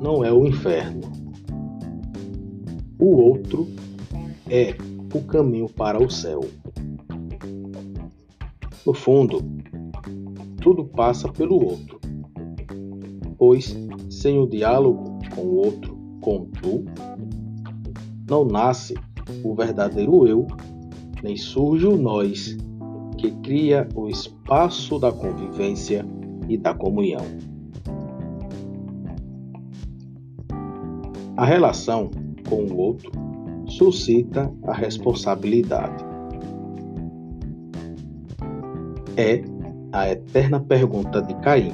não é o inferno. O outro é o caminho para o céu. No fundo, tudo passa pelo outro, pois sem o diálogo com o outro, com tu, não nasce o verdadeiro eu, nem surge o nós, que cria o espaço da convivência e da comunhão. A relação com o outro suscita a responsabilidade. É a eterna pergunta de Caim,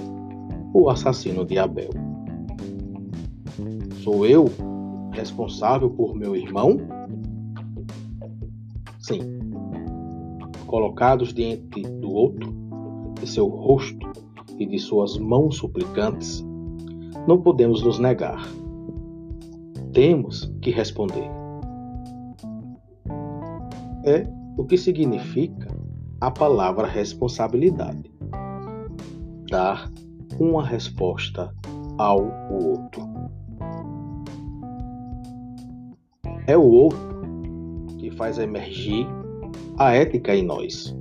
o assassino de Abel. Sou eu responsável por meu irmão? Sim. Colocados diante do outro, de seu rosto e de suas mãos suplicantes, não podemos nos negar. Temos que responder. É o que significa a palavra responsabilidade. Dar uma resposta ao outro. É o outro que faz emergir a ética em nós.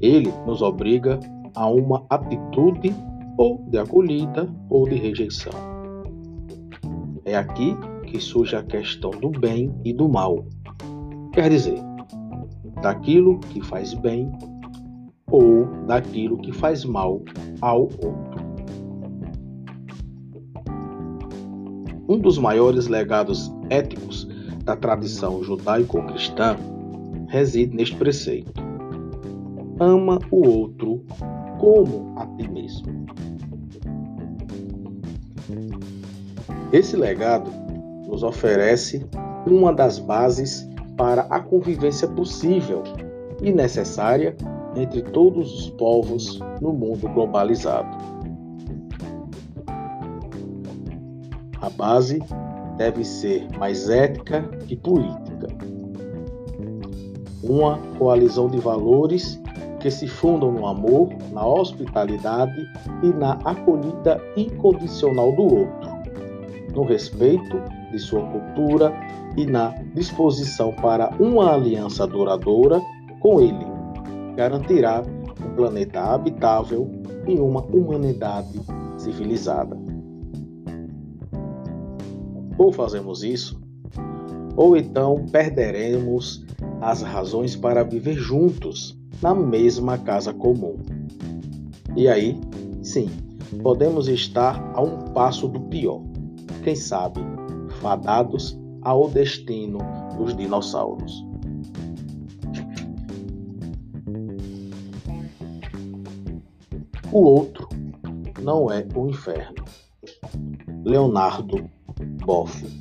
Ele nos obriga a uma atitude ou de acolhida ou de rejeição. É aqui que surge a questão do bem e do mal. Quer dizer, daquilo que faz bem ou daquilo que faz mal ao outro. Um dos maiores legados éticos da tradição judaico-cristã reside neste preceito: ama o outro como a ti mesmo. Esse legado nos oferece uma das bases para a convivência possível e necessária entre todos os povos no mundo globalizado. A base deve ser mais ética que política. Uma coalizão de valores que se fundam no amor, na hospitalidade e na acolhida incondicional do outro, no respeito de sua cultura e na disposição para uma aliança duradoura com ele, garantirá um planeta habitável e uma humanidade civilizada. Ou fazemos isso, ou então perderemos as razões para viver juntos na mesma casa comum. E aí, sim, podemos estar a um passo do pior. Quem sabe, fadados ao destino dos dinossauros. O outro não é o inferno. Leonardo Boff.